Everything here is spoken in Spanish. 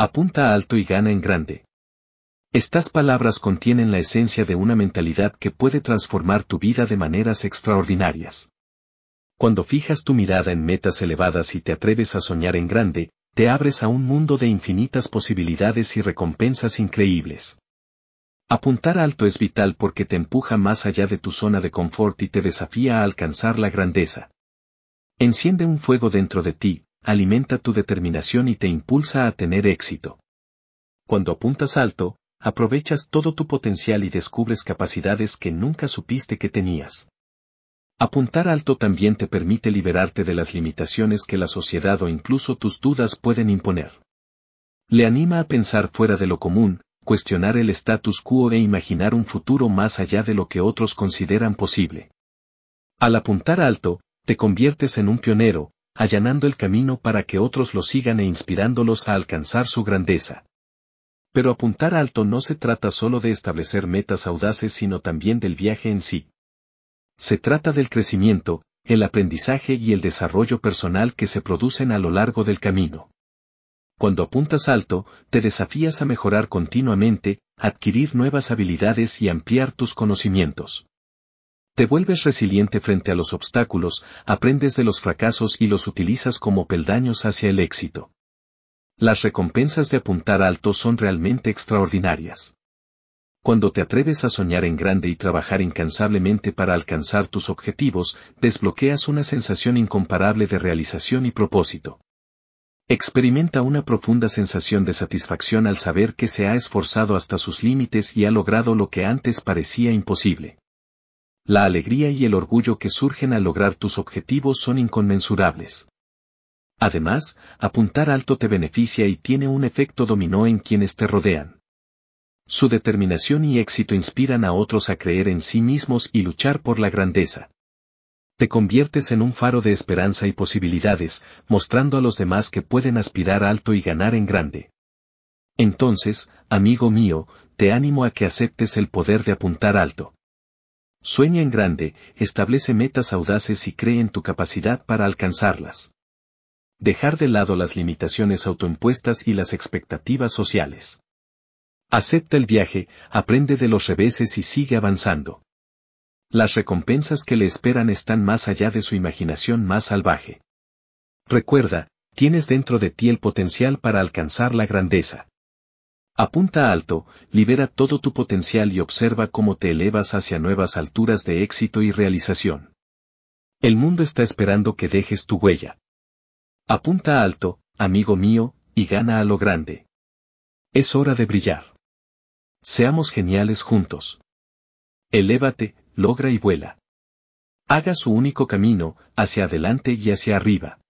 Apunta alto y gana en grande. Estas palabras contienen la esencia de una mentalidad que puede transformar tu vida de maneras extraordinarias. Cuando fijas tu mirada en metas elevadas y te atreves a soñar en grande, te abres a un mundo de infinitas posibilidades y recompensas increíbles. Apuntar alto es vital porque te empuja más allá de tu zona de confort y te desafía a alcanzar la grandeza. Enciende un fuego dentro de ti, alimenta tu determinación y te impulsa a tener éxito. Cuando apuntas alto, aprovechas todo tu potencial y descubres capacidades que nunca supiste que tenías. Apuntar alto también te permite liberarte de las limitaciones que la sociedad o incluso tus dudas pueden imponer. Le anima a pensar fuera de lo común, cuestionar el status quo e imaginar un futuro más allá de lo que otros consideran posible. Al apuntar alto, te conviertes en un pionero, allanando el camino para que otros lo sigan e inspirándolos a alcanzar su grandeza. Pero apuntar alto no se trata solo de establecer metas audaces sino también del viaje en sí. Se trata del crecimiento, el aprendizaje y el desarrollo personal que se producen a lo largo del camino. Cuando apuntas alto, te desafías a mejorar continuamente, adquirir nuevas habilidades y ampliar tus conocimientos. Te vuelves resiliente frente a los obstáculos, aprendes de los fracasos y los utilizas como peldaños hacia el éxito. Las recompensas de apuntar alto son realmente extraordinarias. Cuando te atreves a soñar en grande y trabajar incansablemente para alcanzar tus objetivos, desbloqueas una sensación incomparable de realización y propósito. Experimenta una profunda sensación de satisfacción al saber que se ha esforzado hasta sus límites y ha logrado lo que antes parecía imposible. La alegría y el orgullo que surgen al lograr tus objetivos son inconmensurables. Además, apuntar alto te beneficia y tiene un efecto dominó en quienes te rodean. Su determinación y éxito inspiran a otros a creer en sí mismos y luchar por la grandeza te conviertes en un faro de esperanza y posibilidades, mostrando a los demás que pueden aspirar alto y ganar en grande. Entonces, amigo mío, te animo a que aceptes el poder de apuntar alto. Sueña en grande, establece metas audaces y cree en tu capacidad para alcanzarlas. Dejar de lado las limitaciones autoimpuestas y las expectativas sociales. Acepta el viaje, aprende de los reveses y sigue avanzando. Las recompensas que le esperan están más allá de su imaginación más salvaje. Recuerda, tienes dentro de ti el potencial para alcanzar la grandeza. Apunta alto, libera todo tu potencial y observa cómo te elevas hacia nuevas alturas de éxito y realización. El mundo está esperando que dejes tu huella. Apunta alto, amigo mío, y gana a lo grande. Es hora de brillar. Seamos geniales juntos. Elévate, logra y vuela. Haga su único camino, hacia adelante y hacia arriba.